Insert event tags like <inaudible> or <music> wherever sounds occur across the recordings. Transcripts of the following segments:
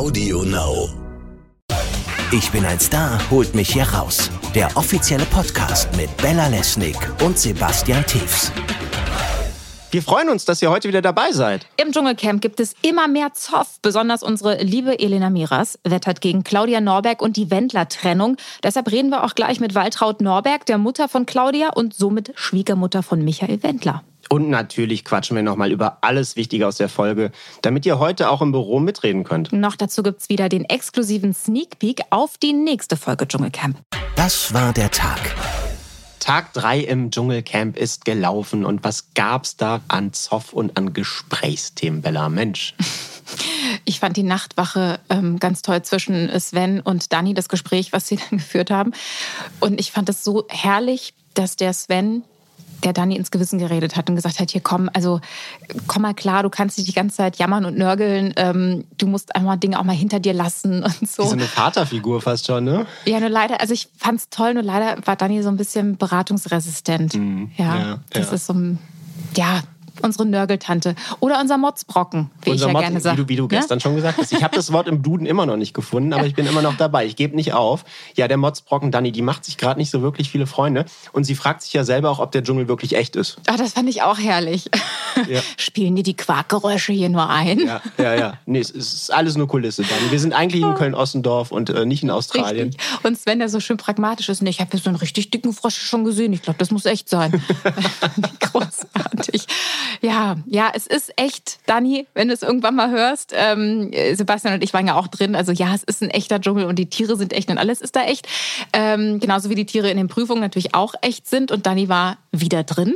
Audio Now. Ich bin ein Star, holt mich hier raus. Der offizielle Podcast mit Bella Lesnick und Sebastian Tiefs. Wir freuen uns, dass ihr heute wieder dabei seid. Im Dschungelcamp gibt es immer mehr Zoff. Besonders unsere liebe Elena Miras wettert gegen Claudia Norberg und die Wendler-Trennung. Deshalb reden wir auch gleich mit Waltraud Norberg, der Mutter von Claudia und somit Schwiegermutter von Michael Wendler. Und natürlich quatschen wir nochmal über alles Wichtige aus der Folge, damit ihr heute auch im Büro mitreden könnt. Noch dazu gibt's wieder den exklusiven Sneak Peek auf die nächste Folge Dschungelcamp. Das war der Tag. Tag 3 im Dschungelcamp ist gelaufen und was gab's da an Zoff und an Gesprächsthemen, Bella? Mensch. <laughs> Ich fand die Nachtwache ähm, ganz toll zwischen Sven und Dani, das Gespräch, was sie <laughs> dann geführt haben. Und ich fand es so herrlich, dass der Sven der Dani ins Gewissen geredet hat und gesagt hat, hier komm, also komm mal klar, du kannst nicht die ganze Zeit jammern und nörgeln, ähm, du musst einmal Dinge auch mal hinter dir lassen <laughs> und so. So eine Vaterfigur fast schon, ne? Ja, nur leider, also ich fand's toll, nur leider war Dani so ein bisschen beratungsresistent. Mhm. Ja, Ja, das ja. ist so ein, ja, unsere Nörgeltante. Oder unser Motzbrocken, wie Unser ich ja Motto, gerne sage. Wie du, wie du Ne? gestern schon gesagt hast. Ich habe das Wort im Duden immer noch nicht gefunden, aber ich bin immer noch dabei. Ich gebe nicht auf. Ja, der Motzbrocken Dani, die macht sich gerade nicht so wirklich viele Freunde. Und sie fragt sich ja selber auch, ob der Dschungel wirklich echt ist. Ah, das fand ich auch herrlich. Ja. <laughs> Spielen die die Quarkgeräusche hier nur ein? Ja, ja, ja. Nee, es ist alles nur Kulisse, Dani. Wir sind eigentlich in Köln-Ossendorf und äh, nicht in Australien. Richtig. Und Sven, der so schön pragmatisch ist, nee, ich habe hier so einen richtig dicken Frosch schon gesehen. Ich glaube, das muss echt sein. <laughs> <laughs> Großartig. Ja, ja, es ist echt, Dani, wenn du es irgendwann mal hörst, ähm, Sebastian und ich waren ja auch drin. Also ja, es ist ein echter Dschungel und die Tiere sind echt und alles ist da echt. Ähm, genauso wie die Tiere in den Prüfungen natürlich auch echt sind. Und Dani war wieder drin.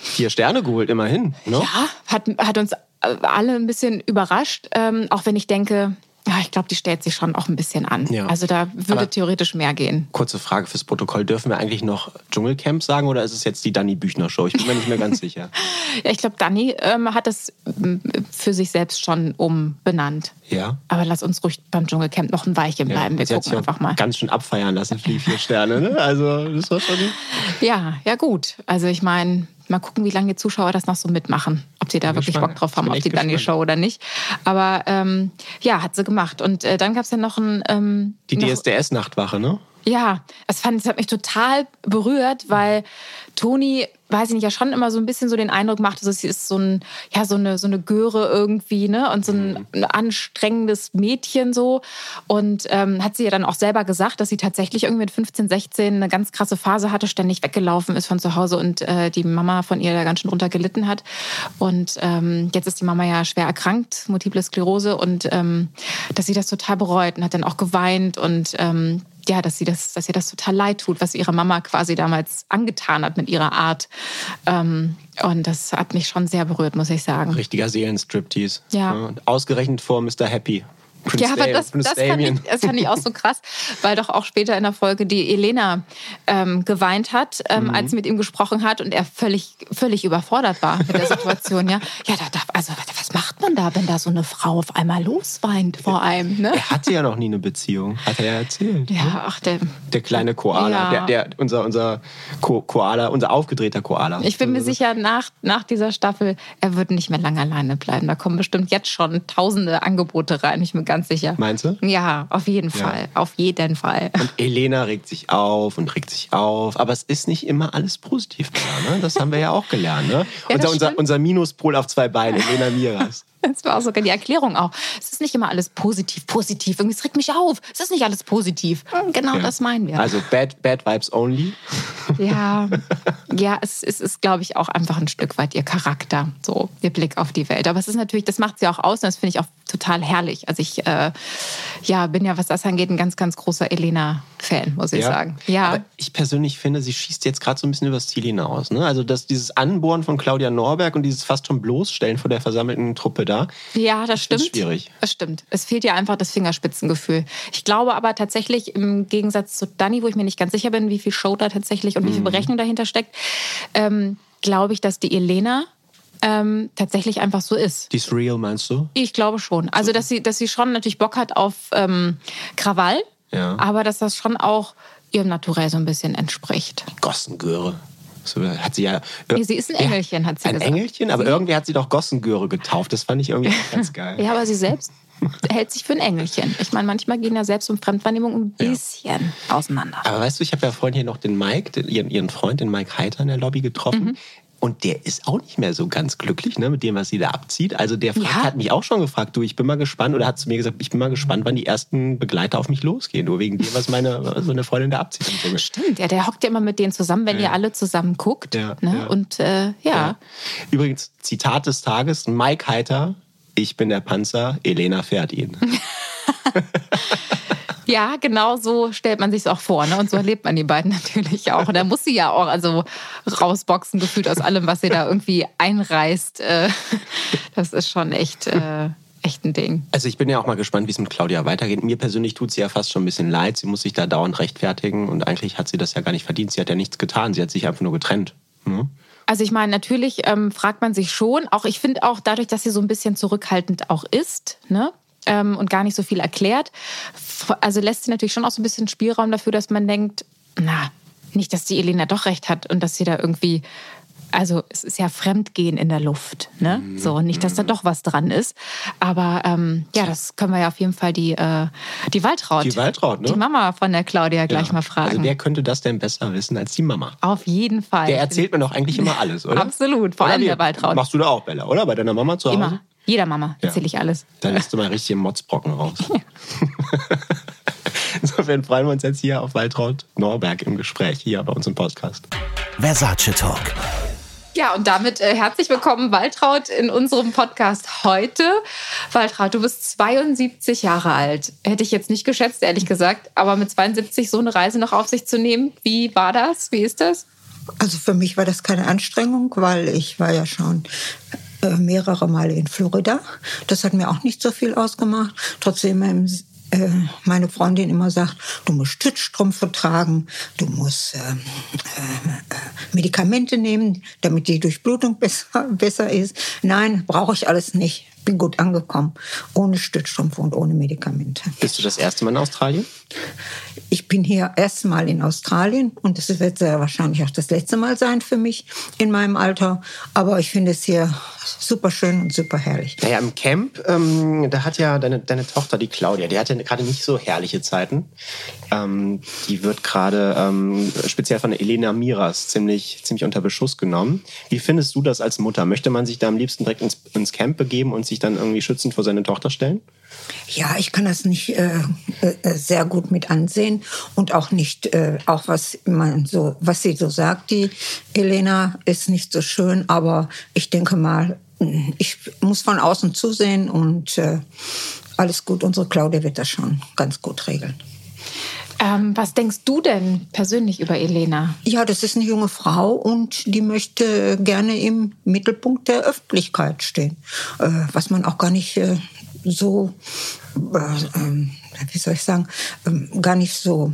Vier Sterne geholt, immerhin. Ne? Ja, hat, hat uns äh, alle ein bisschen überrascht. Ähm, auch wenn ich denke, ja, ich glaube, die stellt sich schon auch ein bisschen an. Ja. Also da würde Aber- theoretisch mehr gehen. Kurze Frage fürs Protokoll. Dürfen wir eigentlich noch Dschungelcamp sagen oder ist es jetzt die Dani Büchner Show? Ich bin mir nicht mehr ganz sicher. <laughs> Ja, ich glaube, Dani ähm, hat das ähm, für sich selbst schon umbenannt. Ja? Aber lass uns ruhig beim Dschungelcamp noch ein Weilchen bleiben. Wir sie hat gucken einfach mal. ganz schön abfeiern lassen für die vier Sterne. Ne? Also, das war schon. Ja, ja gut. Also ich meine, mal gucken, wie lange die Zuschauer das noch so mitmachen. Ob sie da wirklich gespannt. Bock drauf haben auf die Dani-Show oder nicht. Aber ähm, ja, hat sie gemacht. Und äh, dann gab es ja noch ein... Ähm, Die DSDS-Nachtwache, ne? Ja, fand, das hat mich total berührt, weil Toni, weiß ich nicht, ja schon immer so ein bisschen so den Eindruck macht, dass sie ist so, ein, ja, so, eine, so eine Göre irgendwie, ne? Und so ein, ein anstrengendes Mädchen so. Und ähm, hat sie ja dann auch selber gesagt, dass sie tatsächlich irgendwie mit 15, 16 eine ganz krasse Phase hatte, ständig weggelaufen ist von zu Hause und äh, die Mama von ihr da ganz schön drunter gelitten hat. Und ähm, jetzt ist die Mama ja schwer erkrankt, Multiple Sklerose, und ähm, dass sie das total bereut und hat dann auch geweint und ähm, ja, dass sie das, dass ihr das total leid tut, was ihre Mama quasi damals angetan hat mit ihrer Art. Ähm, und das hat mich schon sehr berührt, muss ich sagen. Richtiger Seelenstriptease. Ja. Und Ausgerechnet vor Mr. Happy. Prince Ja, aber Da- das, das, fand ich, das fand ich auch so krass, weil doch auch später in der Folge die Elena ähm, geweint hat, ähm, Mhm. als sie mit ihm gesprochen hat und er völlig, völlig überfordert war mit der <laughs> Situation. ja, ja da, da, also was macht man da, wenn da so eine Frau auf einmal losweint vor einem? Ne? Er hatte ja noch nie eine Beziehung, hat er ja erzählt. Ja, ach, der, Der kleine Koala, Ja. der, der, unser, unser Ko Koala, unser aufgedrehter Koala. Ich bin mir sicher, nach, nach dieser Staffel, er wird nicht mehr lange alleine bleiben. Da kommen bestimmt jetzt schon tausende Angebote rein, ich bin ganz sicher. Meinst du? Ja, auf jeden Ja. Fall. Auf jeden Fall. Und Elena regt sich auf und regt sich auf. Aber es ist nicht immer alles positiv, Bella, ne? Das haben wir ja auch gelernt. Ne? Ja, unser, unser, unser Minuspol auf zwei Beine, Elena Miras. Das war auch sogar die Erklärung auch. Es ist nicht immer alles positiv, positiv. Irgendwie, es regt mich auf. Es ist nicht alles positiv. Hm, Genau Ja. das meinen wir. Also bad, bad Vibes only. Ja, <laughs> ja es, es ist, glaube ich, auch einfach ein Stück weit ihr Charakter, so ihr Blick auf die Welt. Aber es ist natürlich, das macht sie auch aus und das finde ich auch total herrlich. Also ich äh, ja, bin ja, was das angeht, ein ganz, ganz großer Elena-Fan, muss ich sagen. Ja. Aber ich persönlich finde, sie schießt jetzt gerade so ein bisschen übers Ziel hinaus. Ne? Also dass dieses Anbohren von Claudia Norberg und dieses fast schon bloßstellen vor der versammelten Truppe da. Ja, das ist stimmt. schwierig. Das stimmt. Es fehlt ja einfach das Fingerspitzengefühl. Ich glaube aber tatsächlich im Gegensatz zu Dani, wo ich mir nicht ganz sicher bin, wie viel Show da tatsächlich und wie Mhm. viel Berechnung dahinter steckt, ähm, glaube ich, dass die Elena ähm, tatsächlich einfach so ist. Die ist real, meinst du? Ich glaube schon. Also, dass sie, dass sie schon natürlich Bock hat auf ähm, Krawall, Ja. aber dass das schon auch ihrem Naturell so ein bisschen entspricht. Gossengöre. So hat sie ja. Nee, sie ist ein Engelchen, hat sie ein gesagt. Engelchen, aber Sie- irgendwie hat sie doch Gossengöre getauft. Das fand ich irgendwie auch <laughs> ganz geil. Ja, aber sie selbst? hält sich für ein Engelchen. Ich meine, manchmal gehen ja Selbst- und Fremdwahrnehmung ein bisschen ja. auseinander. Aber weißt du, ich habe ja vorhin hier noch den Mike, den, ihren, ihren Freund, den Mike Heiter in der Lobby getroffen. Mhm. Und der ist auch nicht mehr so ganz glücklich ne, mit dem, was sie da abzieht. Also der fragt, ja. hat mich auch schon gefragt, du, ich bin mal gespannt, oder hat zu mir gesagt, ich bin mal gespannt, wann die ersten Begleiter auf mich losgehen. Nur wegen dem, was meine so eine Freundin da abzieht. Stimmt, ja, der hockt ja immer mit denen zusammen, wenn ja. ihr alle zusammen guckt. Ja, ne? Und äh, ja. Übrigens, Zitat des Tages, Mike Heiter, ich bin der Panzer, Elena fährt ihn. <laughs> <laughs> Ja, genau so stellt man sich es auch vor. Ne? Und so erlebt man die beiden <laughs> natürlich auch. Und da muss sie ja auch also rausboxen, gefühlt aus allem, was sie da irgendwie einreißt. Äh, <laughs> das ist schon echt. Äh, echt ein Ding. Also ich bin ja auch mal gespannt, wie es mit Claudia weitergeht. Mir persönlich tut sie ja fast schon ein bisschen leid. Sie muss sich da dauernd rechtfertigen und eigentlich hat sie das ja gar nicht verdient. Sie hat ja nichts getan. Sie hat sich einfach nur getrennt. Hm? Also ich meine, natürlich ähm, fragt man sich schon, auch ich finde auch dadurch, dass sie so ein bisschen zurückhaltend auch ist, ne? Ähm, und gar nicht so viel erklärt. Also lässt sie natürlich schon auch so ein bisschen Spielraum dafür, dass man denkt, na, nicht, dass die Elena doch recht hat und dass sie da irgendwie also es ist ja Fremdgehen in der Luft, ne? Mhm. So nicht, dass da doch was dran ist, aber ähm, ja, das können wir ja auf jeden Fall die äh, die Waltraud, die Waltraud, ne? die Mama von der Claudia gleich ja. mal fragen. Also wer könnte das denn besser wissen als die Mama? Auf jeden Fall. Der erzählt mir doch eigentlich immer <laughs> alles, oder? Absolut, vor oder allem der Waltraud. Machst du da auch, Bella, oder? Bei deiner Mama zu Hause? Immer. Jeder Mama erzähle ich alles. Dann lässt du mal richtig den Motzbrocken raus. <laughs> Insofern freuen wir uns jetzt hier auf Waltraud Norberg im Gespräch, hier bei uns im Podcast. Versace Talk. Ja, und damit äh, herzlich willkommen, Waltraud, in unserem Podcast heute. Waltraud, du bist 72 Jahre alt. Hätte ich jetzt nicht geschätzt, ehrlich gesagt. Aber mit 72 so eine Reise noch auf sich zu nehmen, wie war das? Wie ist das? Also für mich war das keine Anstrengung, weil ich war ja schon mehrere Male in Florida. Das hat mir auch nicht so viel ausgemacht. Trotzdem äh, meine Freundin immer sagt, du musst Stützstrümpfe tragen, du musst äh, äh, Medikamente nehmen, damit die Durchblutung <laughs> besser, besser ist. Nein, brauche ich alles nicht. Bin gut angekommen, ohne Stützstrumpf und ohne Medikamente. Bist du das erste Mal in Australien? Ich bin hier erstmal in Australien und es wird sehr wahrscheinlich auch das letzte Mal sein für mich in meinem Alter. Aber ich finde es hier super schön und super herrlich. Naja, im Camp, ähm, da hat ja deine, deine Tochter, die Claudia, die hatte gerade nicht so herrliche Zeiten. Ähm, die wird gerade ähm, speziell von Elena Miras ziemlich, ziemlich unter Beschuss genommen. Wie findest du das als Mutter? Möchte man sich da am liebsten direkt ins, ins Camp begeben und sich dann irgendwie schützend vor seine Tochter stellen? Ja, ich kann das nicht äh, äh, sehr gut mit ansehen und auch nicht, äh, auch was man so, was sie so sagt, die Elena ist nicht so schön, aber ich denke mal, ich muss von außen zusehen und äh, alles gut. Unsere Claudia wird das schon ganz gut regeln. Ähm, was denkst du denn persönlich über Elena? Ja, das ist eine junge Frau und die möchte gerne im Mittelpunkt der Öffentlichkeit stehen, äh, was man auch gar nicht äh, so, äh, ähm, wie soll ich sagen, ähm, gar nicht so.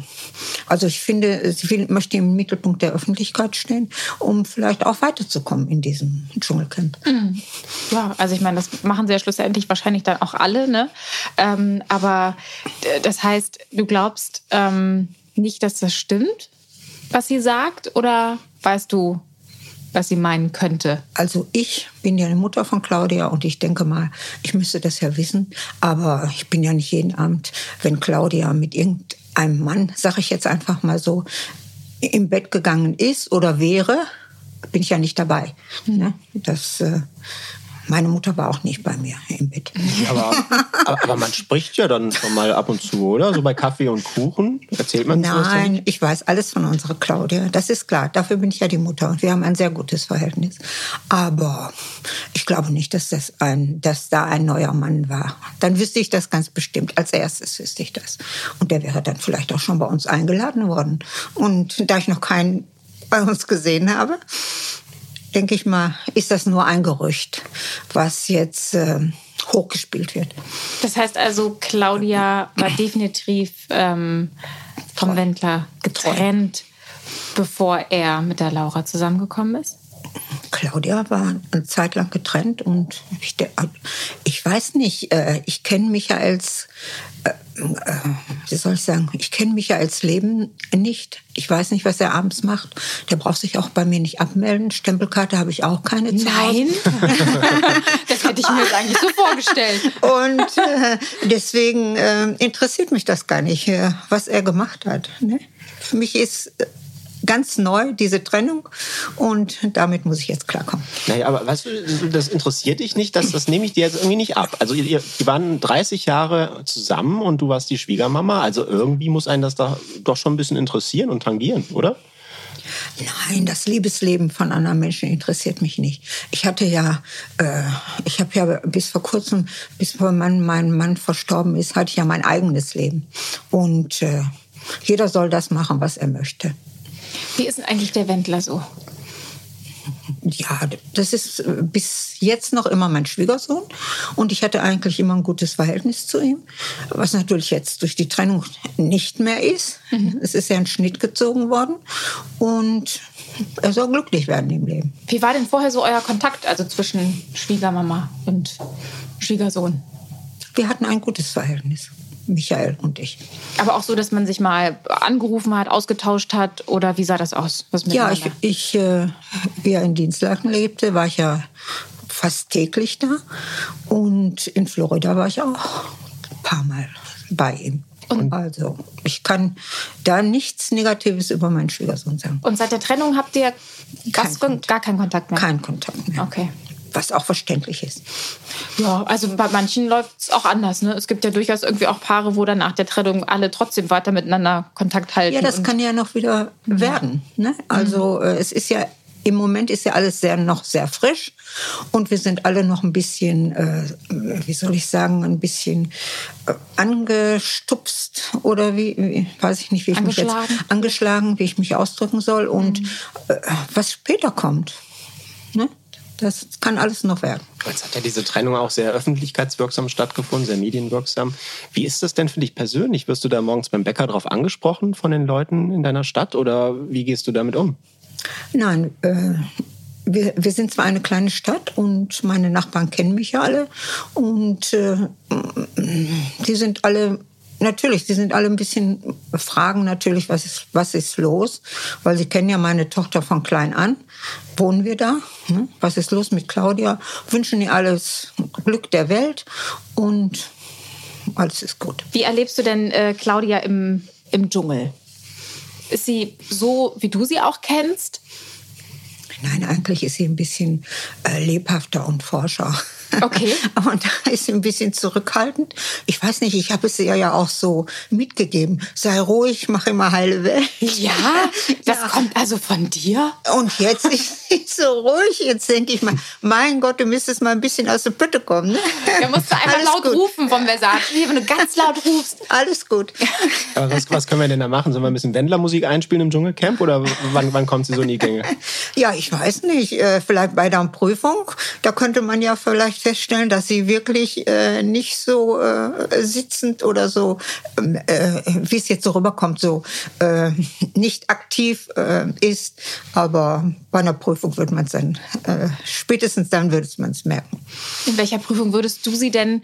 Also ich finde, sie will, möchte im Mittelpunkt der Öffentlichkeit stehen, um vielleicht auch weiterzukommen in diesem Dschungelcamp. Mhm. Ja, also ich meine, das machen sie ja schlussendlich wahrscheinlich dann auch alle, ne? Ähm, aber das heißt, du glaubst ähm, nicht, dass das stimmt, was sie sagt, oder weißt du, was sie meinen könnte? Also ich bin ja eine Mutter von Claudia und ich denke mal, ich müsste das ja wissen, aber ich bin ja nicht jeden Abend, wenn Claudia mit irgendeinem Mann, sage ich jetzt einfach mal so, im Bett gegangen ist oder wäre, bin ich ja nicht dabei. Mhm. Das äh, meine Mutter war auch nicht bei mir im Bett. Aber, aber, man spricht ja dann schon mal ab und zu, oder? So bei Kaffee und Kuchen erzählt man Nein, ich weiß alles von unserer Claudia. Das ist klar. Dafür bin ich ja die Mutter und wir haben ein sehr gutes Verhältnis. Aber ich glaube nicht, dass das ein, dass da ein neuer Mann war. Dann wüsste ich das ganz bestimmt. Als erstes wüsste ich das. Und der wäre dann vielleicht auch schon bei uns eingeladen worden. Und da ich noch keinen bei uns gesehen habe, denke ich mal, ist das nur ein Gerücht, was jetzt äh, hochgespielt wird. Das heißt also, Claudia war definitiv ähm, vom Wendler getrennt, bevor er mit der Laura zusammengekommen ist? Claudia war eine Zeit lang getrennt und ich, ich weiß nicht, äh, ich kenne Michaels, äh, äh, wie soll ich sagen, ich kenne Michaels Leben nicht. Ich weiß nicht, was er abends macht. Der braucht sich auch bei mir nicht abmelden. Stempelkarte habe ich auch keine Nein, <laughs> das hätte ich mir jetzt eigentlich so vorgestellt. Und deswegen interessiert mich das gar nicht, was er gemacht hat. Ne? Für mich ist ganz neu, diese Trennung. Und damit muss ich jetzt klarkommen. Naja, aber weißt du, das interessiert dich nicht, das, das nehme ich dir jetzt irgendwie nicht ab. Also ihr, die waren 30 Jahre zusammen und du warst die Schwiegermama. Also irgendwie muss einen das da doch schon ein bisschen interessieren und tangieren, oder? Nein, das Liebesleben von anderen Menschen interessiert mich nicht. Ich hatte ja, äh, ich habe ja bis vor kurzem, bis mein, mein Mann verstorben ist, hatte ich ja mein eigenes Leben. Und äh, jeder soll das machen, was er möchte. Wie ist denn eigentlich der Wendler so? Ja, das ist äh, bis jetzt noch immer mein Schwiegersohn und ich hatte eigentlich immer ein gutes Verhältnis zu ihm, was natürlich jetzt durch die Trennung nicht mehr ist. Mhm. Es ist ja ein Schnitt gezogen worden und er soll glücklich werden im Leben. Wie war denn vorher so euer Kontakt, also zwischen Schwiegermama und Schwiegersohn? Wir hatten ein gutes Verhältnis. Michael und ich. Aber auch so, dass man sich mal angerufen hat, ausgetauscht hat oder wie sah das aus? ja, ich, ich äh, wie er in Dienstlaken lebte, war ich ja fast täglich da und in Florida war ich auch ein paar Mal bei ihm. Und also, ich kann da nichts Negatives über meinen Schwiegersohn sagen. Und seit der Trennung habt ihr kein gar keinen Kontakt mehr? Keinen Kontakt mehr. Okay was auch verständlich ist. Ja, also bei manchen läuft es auch anders. Ne? Es gibt ja durchaus irgendwie auch Paare, wo dann nach der Trennung alle trotzdem weiter miteinander Kontakt halten. Ja, das kann ja noch wieder werden. Ne? Also mhm. es ist ja im Moment ist ja alles sehr noch sehr frisch und wir sind alle noch ein bisschen, äh, wie soll ich sagen, ein bisschen äh, angestupst oder wie, wie, weiß ich nicht, wie ich mich jetzt angeschlagen, wie ich mich ausdrücken soll und mhm. äh, was später kommt. Ne? Das kann alles noch werden. Jetzt hat ja diese Trennung auch sehr öffentlichkeitswirksam stattgefunden, sehr medienwirksam. Wie ist das denn für dich persönlich? Wirst du da morgens beim Bäcker drauf angesprochen von den Leuten in deiner Stadt oder wie gehst du damit um? Nein, äh, wir, wir sind zwar eine kleine Stadt und meine Nachbarn kennen mich ja alle und äh, die sind alle Natürlich, sie sind alle ein bisschen fragen natürlich, was ist, was ist los, weil sie kennen ja meine Tochter von klein an. Wohnen wir da? Ne? Was ist los mit Claudia? Wünschen ihr alles Glück der Welt und alles ist gut. Wie erlebst du denn äh, Claudia im, im Dschungel? Ist sie so, wie du sie auch kennst? Nein, eigentlich ist sie ein bisschen äh, lebhafter und forscher. Okay. <laughs> Und da ist sie ein bisschen zurückhaltend. Ich weiß nicht, ich habe es ihr ja auch so mitgegeben. Sei ruhig, mach immer heile Welt. Ja, <laughs> das ja. kommt also von dir? Und jetzt ist sie <laughs> so ruhig. Jetzt denke ich mal, mein Gott, du müsstest mal ein bisschen aus der Pütte kommen. Ne? Da musst du einmal Alles laut gut. rufen vom Versace, wenn du ganz laut rufst. Alles gut. Aber was, was können wir denn da machen? Sollen wir ein bisschen Wendlermusik einspielen im Dschungelcamp oder wann, wann kommt sie so in die Gänge? Ja, ich weiß nicht. Äh, vielleicht bei der Prüfung. Da könnte man ja vielleicht feststellen, dass sie wirklich äh, nicht so äh, sitzend oder so, ähm, äh, wie es jetzt so rüberkommt, so äh, nicht aktiv äh, ist. Aber bei einer Prüfung wird man es dann, äh, spätestens dann würde man es merken. In welcher Prüfung würdest du sie denn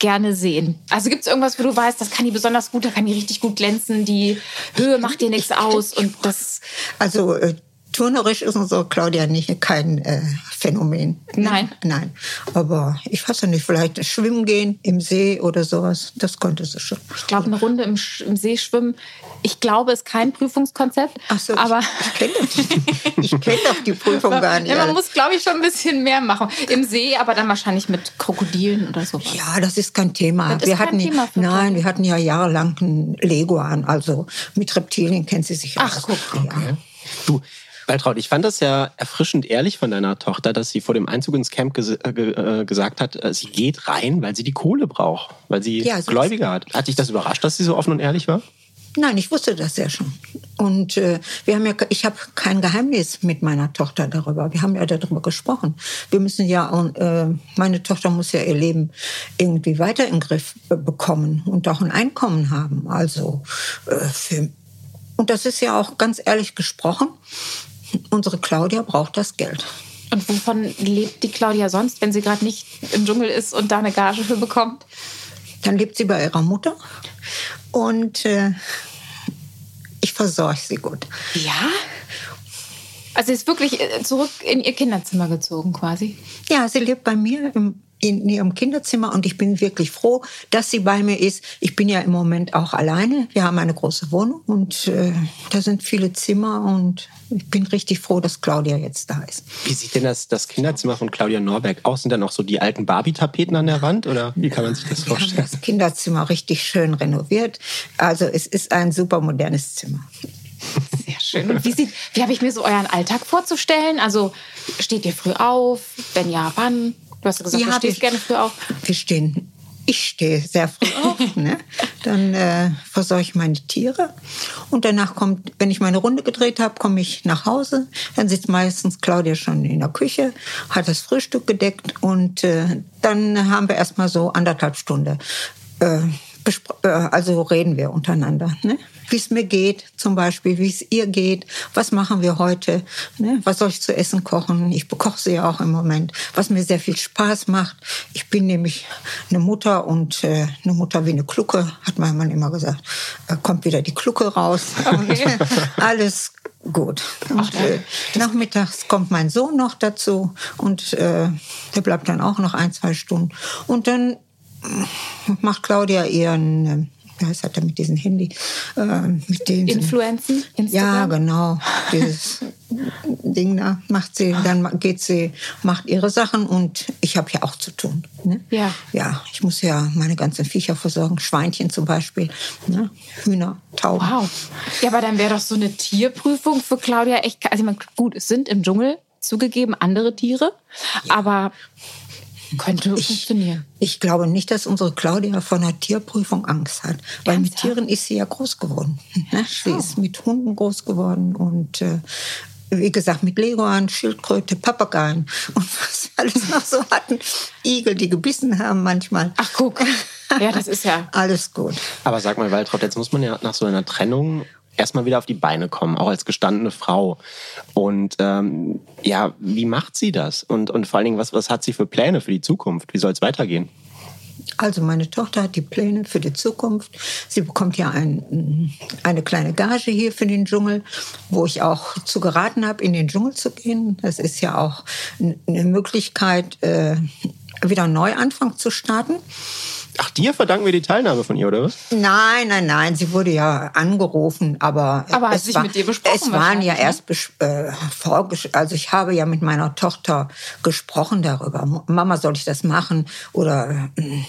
gerne sehen? Also gibt es irgendwas, wo du weißt, das kann die besonders gut, da kann die richtig gut glänzen, die Höhe macht dir nichts aus und das. Also äh, Turnerisch ist unsere Claudia nicht kein äh, Phänomen. Nein. Nein. Aber ich weiß ja nicht, vielleicht schwimmen gehen im See oder sowas, das konnte sie schon. Ich glaube, eine Runde im, im, See schwimmen, ich glaube, ist kein Prüfungskonzept. Ach so, aber ich, ich kenne doch, kenn doch die Prüfung <laughs> gar nicht. Ja, man muss, glaube ich, schon ein bisschen mehr machen. Im See, aber dann wahrscheinlich mit Krokodilen oder sowas. Ja, das ist kein Thema. Das wir hatten, Thema nein, wir hatten ja jahrelang ein Leguan, also mit Reptilien kennt sie sich Ach, guck. Okay. Ja. Du, Waltraud, ich fand das ja erfrischend ehrlich von deiner Tochter, dass sie vor dem Einzug ins Camp ges äh, äh gesagt hat, äh, sie geht rein, weil sie die Kohle braucht, weil sie ja, so Gläubige hat. Hat dich das überrascht, dass sie so offen und ehrlich war? Nein, ich wusste das ja schon. Und äh, wir haben ja, ich habe kein Geheimnis mit meiner Tochter darüber. Wir haben ja darüber gesprochen. Wir müssen ja, äh, meine Tochter muss ja ihr Leben irgendwie weiter in den Griff bekommen und auch ein Einkommen haben. Also äh, für, und das ist ja auch ganz ehrlich gesprochen unsere Claudia braucht das Geld. Und wovon lebt die Claudia sonst, wenn sie gerade nicht im Dschungel ist und da eine Gage für bekommt? Dann lebt sie bei ihrer Mutter und äh, ich versorge sie gut. Ja? Also sie ist wirklich äh, zurück in ihr Kinderzimmer gezogen quasi. Ja, sie lebt bei mir im in ihrem Kinderzimmer und ich bin wirklich froh, dass sie bei mir ist. Ich bin ja im Moment auch alleine. Wir haben eine große Wohnung und äh, da sind viele Zimmer und ich bin richtig froh, dass Claudia jetzt da ist. Wie sieht denn das, das Kinderzimmer von Claudia Norberg aus? Sind da noch so die alten Barbie-Tapeten an der Wand oder wie kann man sich das vorstellen? Wir haben das Kinderzimmer richtig schön renoviert. Also es ist ein super modernes Zimmer. Sehr schön. Und wie, sieht, wie habe ich mir so euren Alltag vorzustellen? Also steht ihr früh auf? Wenn ja, wann? Du hast ja gesagt, ja, du stehst gerne früh auf. Wir stehen ich stehe sehr früh auf. <laughs> Ne? Dann äh, versorge ich meine Tiere. Und danach kommt, wenn ich meine Runde gedreht habe, komme ich nach Hause. Dann sitzt meistens Claudia schon in der Küche, hat das Frühstück gedeckt. Und äh, dann haben wir erstmal so anderthalb Stunden. Äh, äh also reden wir untereinander. Ne? Wie es mir geht, zum Beispiel, wie es ihr geht, was machen wir heute, ne? was soll ich zu essen kochen. Ich bekoche sie ja auch im Moment, was mir sehr viel Spaß macht. Ich bin nämlich eine Mutter und äh, eine Mutter wie eine Klucke, hat mein Mann immer gesagt. Äh, kommt wieder die Klucke raus. Okay. <laughs> alles gut. Und, äh, nachmittags kommt mein Sohn noch dazu und äh, der bleibt dann auch noch ein, zwei Stunden. Und dann macht Claudia ihren was hat er mit diesen Handy, äh, mit den Influenzen? Ja, genau. Dieses Ding da macht sie, dann geht sie, macht ihre Sachen und ich habe ja auch zu tun. Ne? Ja. Ja, ich muss ja meine ganzen Viecher versorgen, Schweinchen zum Beispiel, ne? Hühner, Tauben. Wow. Ja, aber dann wäre doch so eine Tierprüfung für Claudia echt, also ich meine, gut, es sind im Dschungel zugegeben andere Tiere, ja. aber könnte ich, funktionieren. Ich glaube nicht, dass unsere Claudia vor einer Tierprüfung Angst hat, weil Ernsthaft? mit Tieren ist sie ja groß geworden. Ne? Sie ist mit Hunden groß geworden und äh, wie gesagt, mit Leguan, Schildkröte, Papageien <laughs> und was wir alles noch so hatten. Igel, die gebissen haben manchmal. Ach, guck. Ja, das ist ja. <laughs> alles gut. Aber sag mal, Waltraud, jetzt muss man ja nach so einer Trennung erstmal wieder auf die Beine kommen, auch als gestandene Frau. Und ähm, ja, wie macht sie das? Und, und vor allen Dingen, was, was hat sie für Pläne für die Zukunft? Wie soll es weitergehen? Also meine Tochter hat die Pläne für die Zukunft. Sie bekommt ja ein, eine kleine Gage hier für den Dschungel, wo ich auch zu geraten habe, in den Dschungel zu gehen. Das ist ja auch eine Möglichkeit, äh, wieder einen Neuanfang zu starten. Ach, dir verdanken wir die Teilnahme von ihr, oder was? Nein, nein, nein. Sie wurde ja angerufen, aber. Aber es sich war, mit dir besprochen? Es waren ja ne? erst äh, Also ich habe ja mit meiner Tochter gesprochen darüber. Mama, soll ich das machen? Oder. Äh,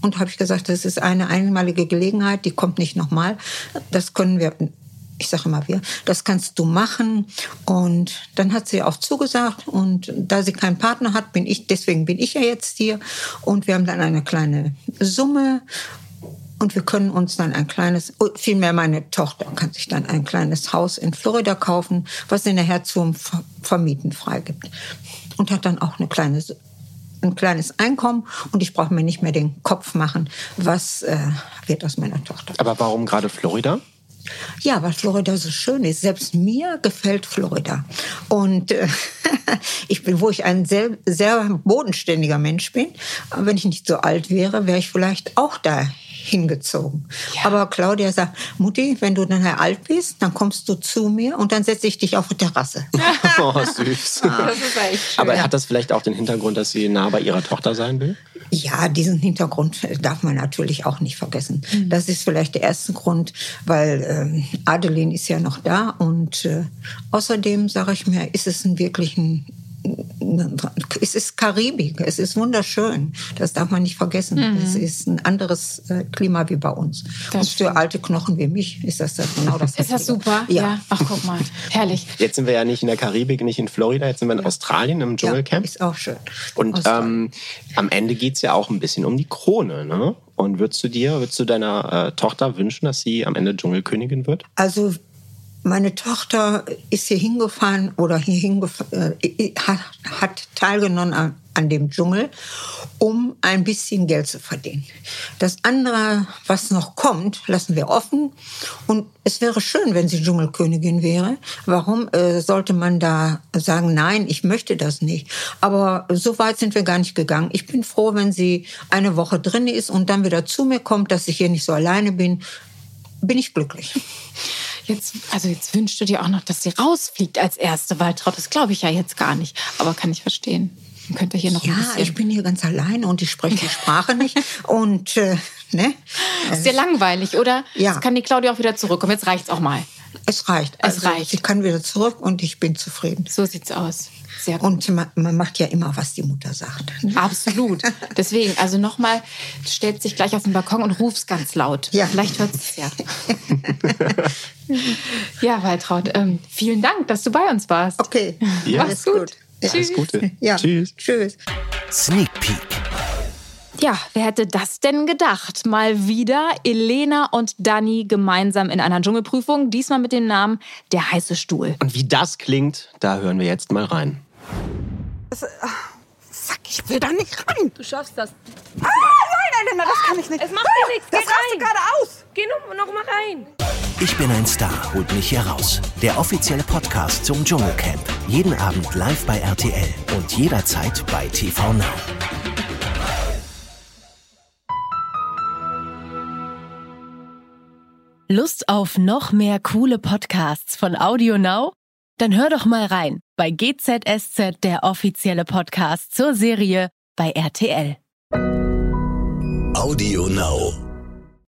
und habe ich gesagt, das ist eine einmalige Gelegenheit, die kommt nicht nochmal. Das können wir ich sage immer wir, das kannst du machen. Und dann hat sie auch zugesagt. Und da sie keinen Partner hat, bin ich, deswegen bin ich ja jetzt hier. Und wir haben dann eine kleine Summe. Und wir können uns dann ein kleines, vielmehr meine Tochter kann sich dann ein kleines Haus in Florida kaufen, was sie nachher zum Vermieten freigibt. Und hat dann auch eine kleine ein kleines Einkommen und ich brauche mir nicht mehr den Kopf machen, was äh, wird aus meiner Tochter. Aber warum gerade Florida? Ja, weil Florida so schön ist. Selbst mir gefällt Florida. Und äh, <laughs> ich bin, wo ich ein sehr, sehr bodenständiger Mensch bin, wenn ich nicht so alt wäre, wäre ich vielleicht auch da hingezogen. Ja. Aber Claudia sagt, Mutti, wenn du dann alt bist, dann kommst du zu mir und dann setze ich dich auf die Terrasse. <laughs> oh, süß. Ah. Das ist echt schön. Aber hat das vielleicht auch den Hintergrund, dass sie nah bei ihrer Tochter sein will? Ja, diesen Hintergrund darf man natürlich auch nicht vergessen. Mhm. Das ist vielleicht der erste Grund, weil ähm, Adeline ist ja noch da und äh, außerdem sage ich mir, ist es ein wirklich ein es ist Karibik, es ist wunderschön. Das darf man nicht vergessen. Mhm. Es ist ein anderes äh, Klima wie bei uns. Das und für stimmt. alte Knochen wie mich ist das genau das. Ist das super? Ja. ja. Ach, guck mal. Herrlich. Jetzt sind wir ja nicht in der Karibik, nicht in Florida, jetzt sind wir in ja. Australien im Dschungelcamp. Ja, ist auch schön. Und ähm, am Ende geht es ja auch ein bisschen um die Krone, ne? Und würdest du dir, würdest du deiner äh, Tochter wünschen, dass sie am Ende Dschungelkönigin wird? Also meine Tochter ist hier hingefahren oder hier hingefahren, äh, hat, hat teilgenommen an, an dem Dschungel, um ein bisschen Geld zu verdienen. Das andere, was noch kommt, lassen wir offen. Und es wäre schön, wenn sie Dschungelkönigin wäre. Warum äh, sollte man da sagen, nein, ich möchte das nicht? Aber so weit sind wir gar nicht gegangen. Ich bin froh, wenn sie eine Woche drin ist und dann wieder zu mir kommt, dass ich hier nicht so alleine bin. Bin ich glücklich. Jetzt, also jetzt wünschst du dir auch noch, dass sie rausfliegt als erste Waltraud. Das glaube ich ja jetzt gar nicht. Aber kann ich verstehen. Dann könnt ihr hier noch ja, ein bisschen. ich bin hier ganz alleine und ich spreche die <laughs> Sprache nicht. Und äh, ne? Ist dir langweilig, oder? Ja. Jetzt kann die Claudia auch wieder zurückkommen. Jetzt reicht's auch mal. Es reicht. Es reicht. Sie kann wieder zurück und ich bin zufrieden. So sieht's aus. Sehr gut. Und man, man macht ja immer, was die Mutter sagt. ne? Absolut. Deswegen, also nochmal, stellt sich gleich auf den Balkon und ruf's ganz laut. Ja. Vielleicht hört es ja. <laughs> ja, Waltraud, ähm, vielen Dank, dass du bei uns warst. Okay, Ja. alles Mach's gut. gut. Ja. Alles Gute. Ja. Tschüss. Tschüss. Sneak Peek. Ja, wer hätte das denn gedacht? Mal wieder Elena und Dani gemeinsam in einer Dschungelprüfung, diesmal mit dem Namen Der heiße Stuhl. Und wie das klingt, da hören wir jetzt mal rein. Fuck, ich will da nicht rein. Du schaffst das. Ah, nein, Elena, das kann ich nicht. Es macht dir nichts. Geh Das rastet rein. gerade aus. Geh noch, noch mal rein. Ich bin ein Star, holt mich hier raus. Der offizielle Podcast zum Dschungelcamp. Jeden Abend live bei RTL und jederzeit bei TV Now. Lust auf noch mehr coole Podcasts von Audio Now? Dann hör doch mal rein bei GZSZ, der offizielle Podcast zur Serie bei RTL. Audio Now.